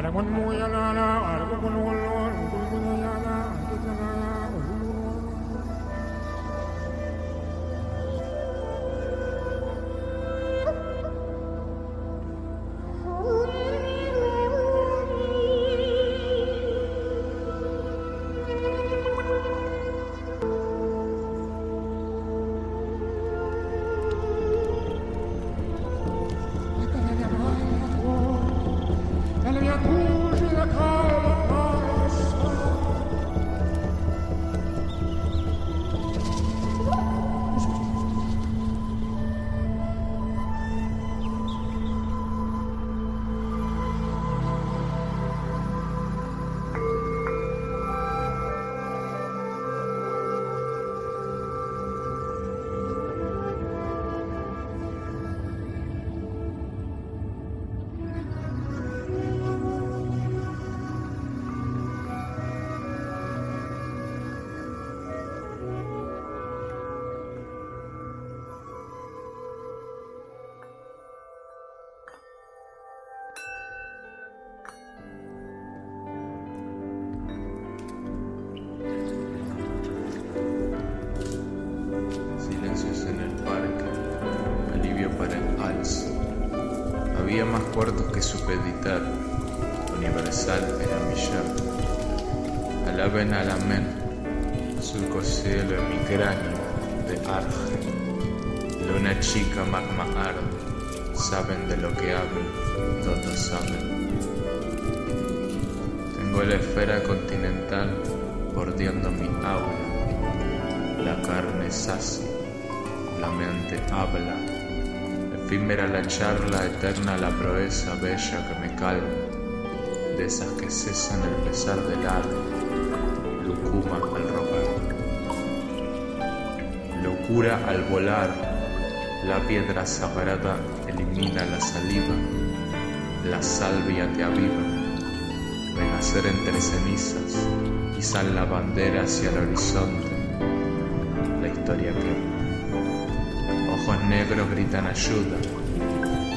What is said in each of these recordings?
Aragon Muyana, Aragon Muyana, Aragon Muyana, Aragon Muyana, Más cuartos que supeditar, universal era millar. Alaben al amén, surco cielo en mi cráneo de arge. Luna chica, magma arde, saben de lo que hablo, todos saben. Tengo la esfera continental bordeando mi aura. La carne sacia, la mente habla. Efímera la charla, eterna la proeza bella que me calma. De esas que cesan el pesar del ave, lucuma al rogar. Locura al volar, la piedra sagrada elimina la saliva, la salvia te aviva. Renacer entre cenizas, izan la bandera hacia el horizonte la historia que ojos negros gritan ayuda,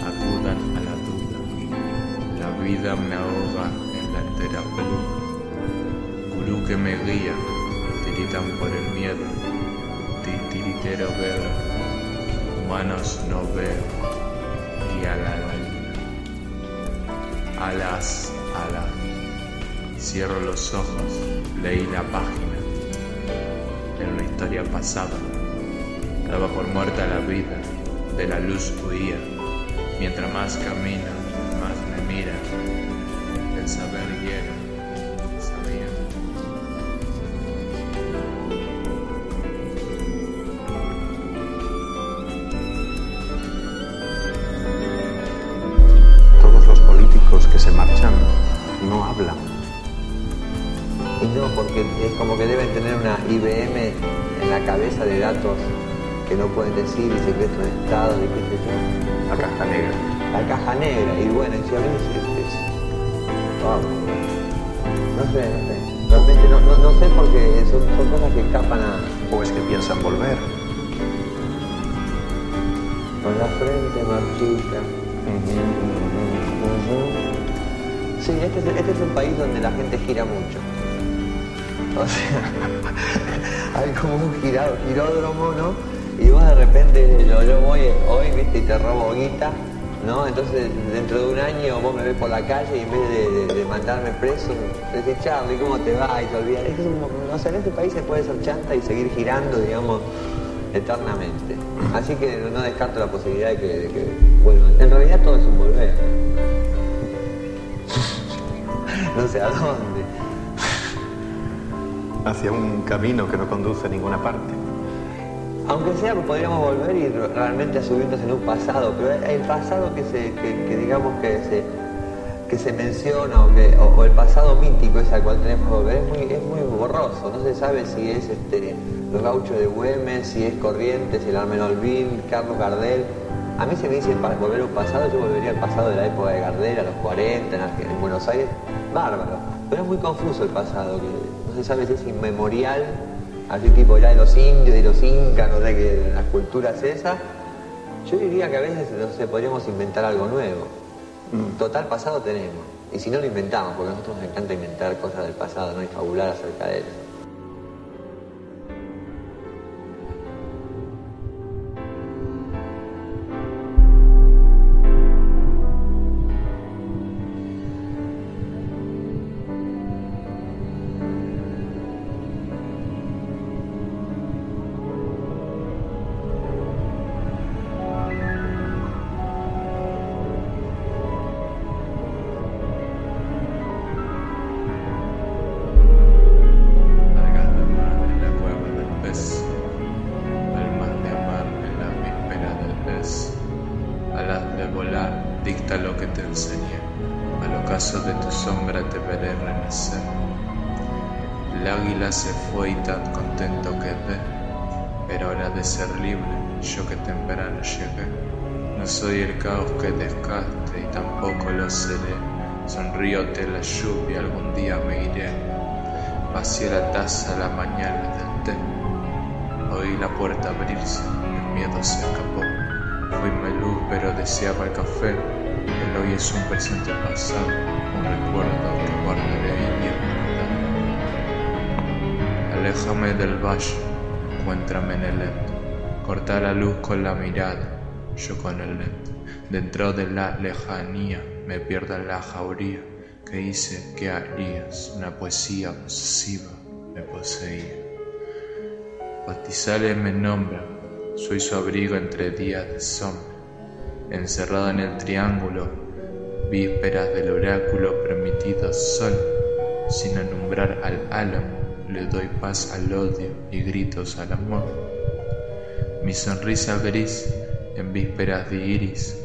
acudan a la duda. La vida me ahoga en la entera pluma. Gurú que me guía, tiritan por el miedo, titiritero veo, humanos no veo, y a la luna. Alas, alas. Cierro los ojos, leí la página en una historia pasada. Daba por muerta la vida, de la luz huía. Mientras más camina, más me mira. El saber hiera, sabía. Todos los políticos que se marchan no hablan. Y no, porque es como que deben tener una IBM en la cabeza de datos que no pueden decir y secretos de Estado y qué sé yo. La caja negra. La caja negra, y bueno, y si a veces es, wow. No sé, no sé. Realmente no, no, no sé porque son, son cosas que escapan a. ¿O es que piensan volver? con la frente marchita. Sí, este es, este es un país donde la gente gira mucho. O sea, hay como un girado, giródromo, ¿no? Y vos de repente, yo, yo voy hoy, viste, y te robo guita, ¿no? Entonces, dentro de un año vos me ves por la calle y en vez de, mandarme preso, decís, Charlie, ¿cómo te va? Y te olvidas. Es como, o sea, en este país se puede ser chanta y seguir girando, digamos, eternamente. Así que no descarto la posibilidad de que, de que vuelvan. En realidad todo es un volver. no sé a dónde. Hacia un camino que no conduce a ninguna parte. Aunque sea, podríamos volver y realmente a subirnos en un pasado, pero el pasado que se, que, digamos que que se menciona o, el pasado mítico ese al cual tenemos que volver es muy, es muy borroso. No se sabe si es este, los gauchos de Güemes, si es Corrientes, si el Armen Olvin, Carlos Gardel. A mí se me dice para volver a un pasado, yo volvería al pasado de la época de Gardel, a los 40, en, Arge- en Buenos Aires, bárbaro. Pero es muy confuso el pasado, que no se sabe si es inmemorial, así tipo ya de los indios, de los incas, no sé qué, las culturas esas. Yo diría que a veces, no sé, podríamos inventar algo nuevo. Total pasado tenemos. Y si no lo inventamos, porque a nosotros nos encanta inventar cosas del pasado, ¿no? Y fabular acerca de él. Se fue y tan contento quedé, pero ahora de ser libre, yo que temprano llegué. No soy el caos que desgaste y tampoco lo seré. Sonríote la lluvia, algún día me iré. Vacié la taza la mañana del té. Oí la puerta abrirse, el miedo se escapó. Fuime luz, pero deseaba el café el hoy es un presente pasado, un recuerdo que guardaré mi Aléjame del valle, encuéntrame en el lento, corta la luz con la mirada, yo con el lento. Dentro de la lejanía me pierdo en la jauría que hice que harías, una poesía posesiva me poseía. Batizales me nombra, soy su abrigo entre días de sombra encerrado en el triángulo, vísperas del oráculo permitido sol, sin alumbrar al álamo, le doy paz al odio y gritos al amor. Mi sonrisa gris en vísperas de iris,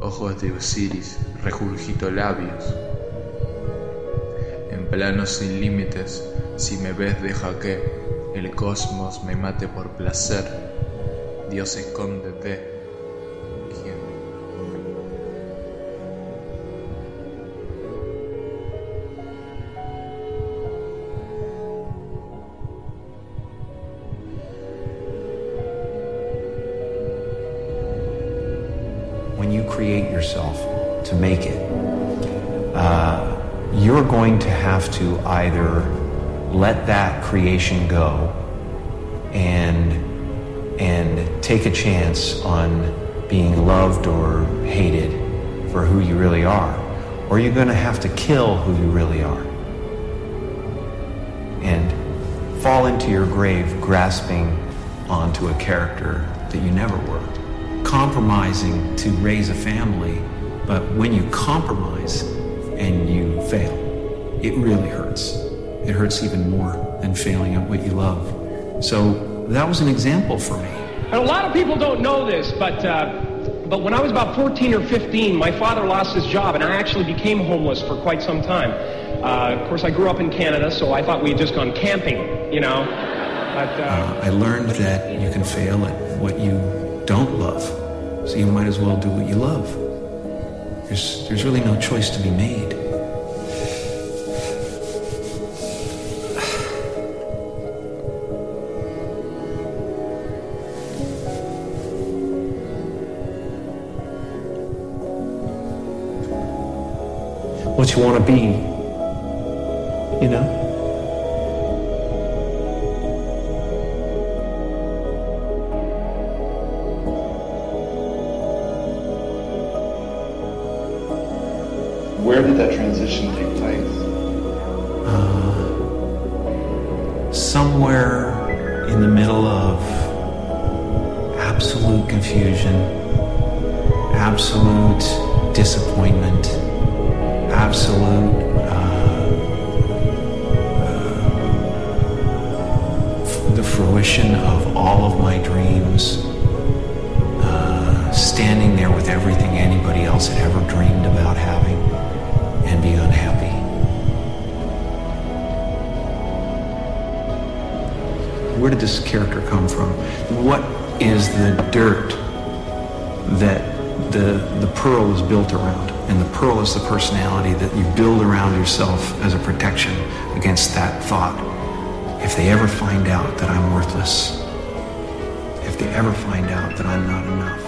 ojos de Osiris, regurgito labios. En planos sin límites, si me ves deja que el cosmos me mate por placer. Dios escóndete yourself, to make it, uh, you're going to have to either let that creation go and and take a chance on being loved or hated for who you really are, or you're going to have to kill who you really are and fall into your grave grasping onto a character that you never were compromising to raise a family, but when you compromise and you fail, it really hurts. It hurts even more than failing at what you love. So that was an example for me. And a lot of people don't know this, but uh, but when I was about 14 or 15, my father lost his job, and I actually became homeless for quite some time. Uh, of course, I grew up in Canada, so I thought we had just gone camping, you know. But, uh, uh I learned that you can fail at what you don't love. So you might as well do what you love. There's, there's really no choice to be made. What you want to be, you know? Somewhere in the middle of absolute confusion, absolute disappointment, absolute uh, uh, the fruition of all of my dreams uh, standing there with everything anybody else had ever dreamed about having and be unhappy. Where did this character come from? What is the dirt that the, the pearl is built around? And the pearl is the personality that you build around yourself as a protection against that thought. If they ever find out that I'm worthless, if they ever find out that I'm not enough,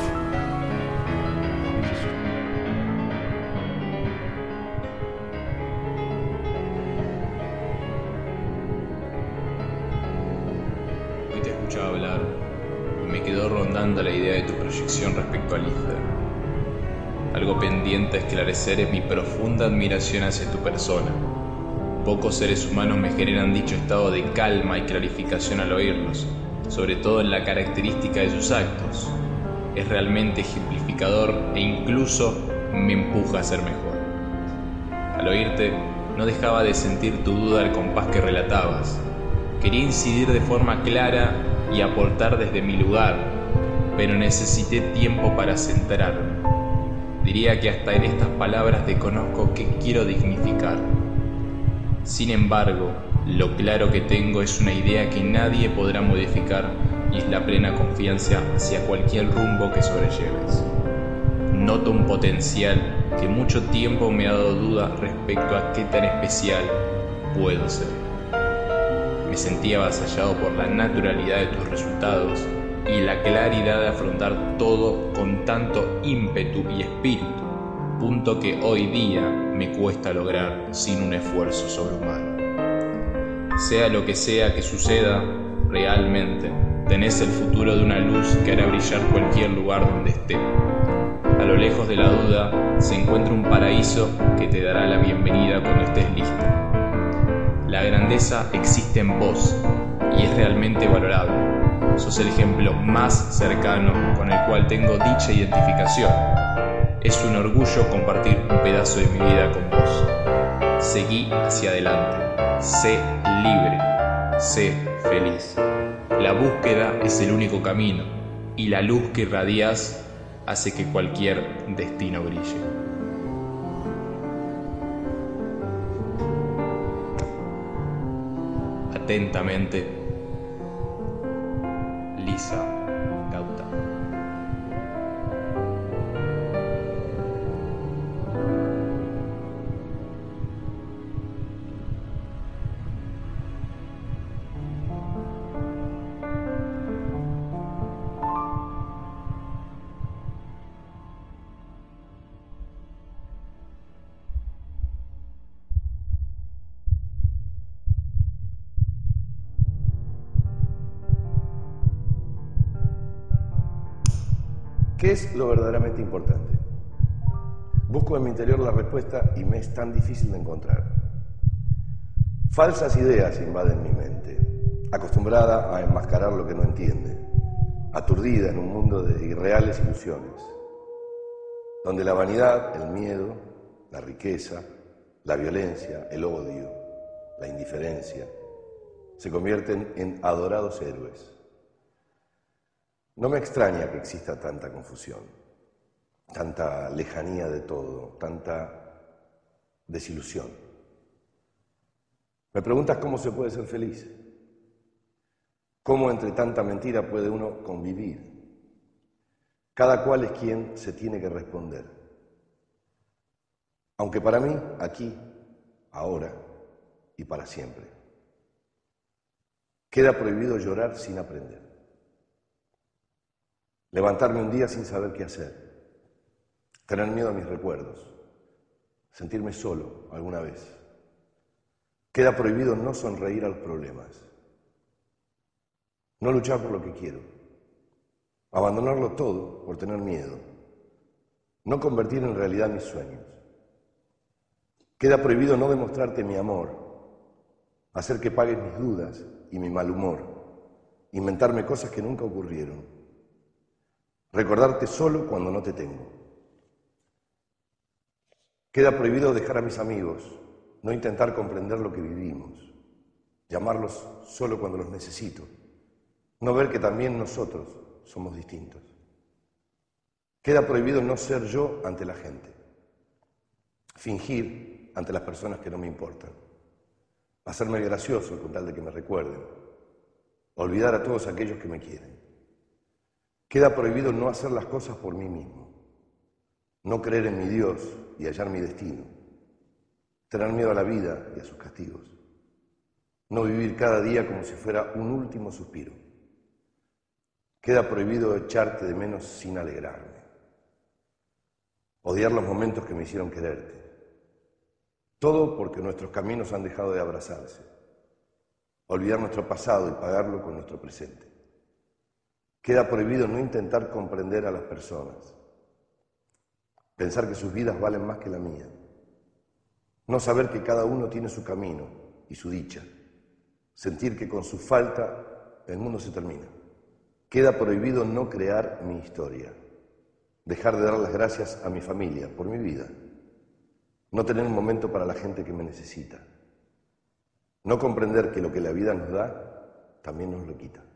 abandonando la idea de tu proyección respecto al IFDER. Algo pendiente a esclarecer es mi profunda admiración hacia tu persona. Pocos seres humanos me generan dicho estado de calma y clarificación al oírlos, sobre todo en la característica de sus actos. Es realmente ejemplificador e incluso me empuja a ser mejor. Al oírte, no dejaba de sentir tu duda al compás que relatabas. Quería incidir de forma clara y aportar desde mi lugar, pero necesité tiempo para centrarme. Diría que hasta en estas palabras desconozco qué quiero dignificar. Sin embargo, lo claro que tengo es una idea que nadie podrá modificar y es la plena confianza hacia cualquier rumbo que sobrelleves. Noto un potencial que mucho tiempo me ha dado duda respecto a qué tan especial puedo ser. Me sentía avasallado por la naturalidad de tus resultados y la claridad de afrontar todo con tanto ímpetu y espíritu, punto que hoy día me cuesta lograr sin un esfuerzo sobrehumano. Sea lo que sea que suceda, realmente tenés el futuro de una luz que hará brillar cualquier lugar donde esté. A lo lejos de la duda se encuentra un paraíso que te dará la bienvenida cuando estés lista. La grandeza existe en vos y es realmente valorable. Sos el ejemplo más cercano con el cual tengo dicha identificación. Es un orgullo compartir un pedazo de mi vida con vos. Seguí hacia adelante. Sé libre. Sé feliz. La búsqueda es el único camino y la luz que irradias hace que cualquier destino brille. Atentamente, Lisa ¿Qué es lo verdaderamente importante? Busco en mi interior la respuesta y me es tan difícil de encontrar. Falsas ideas invaden mi mente, acostumbrada a enmascarar lo que no entiende, aturdida en un mundo de irreales ilusiones, donde la vanidad, el miedo, la riqueza, la violencia, el odio, la indiferencia, se convierten en adorados héroes. No me extraña que exista tanta confusión, tanta lejanía de todo, tanta desilusión. Me preguntas cómo se puede ser feliz, cómo entre tanta mentira puede uno convivir. Cada cual es quien se tiene que responder. Aunque para mí, aquí, ahora y para siempre, queda prohibido llorar sin aprender. Levantarme un día sin saber qué hacer. Tener miedo a mis recuerdos. Sentirme solo alguna vez. Queda prohibido no sonreír a los problemas. No luchar por lo que quiero. Abandonarlo todo por tener miedo. No convertir en realidad mis sueños. Queda prohibido no demostrarte mi amor. Hacer que pagues mis dudas y mi mal humor. Inventarme cosas que nunca ocurrieron recordarte solo cuando no te tengo. Queda prohibido dejar a mis amigos, no intentar comprender lo que vivimos, llamarlos solo cuando los necesito, no ver que también nosotros somos distintos. Queda prohibido no ser yo ante la gente, fingir ante las personas que no me importan, hacerme gracioso con tal de que me recuerden, olvidar a todos aquellos que me quieren. Queda prohibido no hacer las cosas por mí mismo, no creer en mi Dios y hallar mi destino, tener miedo a la vida y a sus castigos, no vivir cada día como si fuera un último suspiro. Queda prohibido echarte de menos sin alegrarme, odiar los momentos que me hicieron quererte, todo porque nuestros caminos han dejado de abrazarse, olvidar nuestro pasado y pagarlo con nuestro presente. Queda prohibido no intentar comprender a las personas, pensar que sus vidas valen más que la mía, no saber que cada uno tiene su camino y su dicha, sentir que con su falta el mundo se termina. Queda prohibido no crear mi historia, dejar de dar las gracias a mi familia por mi vida, no tener un momento para la gente que me necesita, no comprender que lo que la vida nos da también nos lo quita.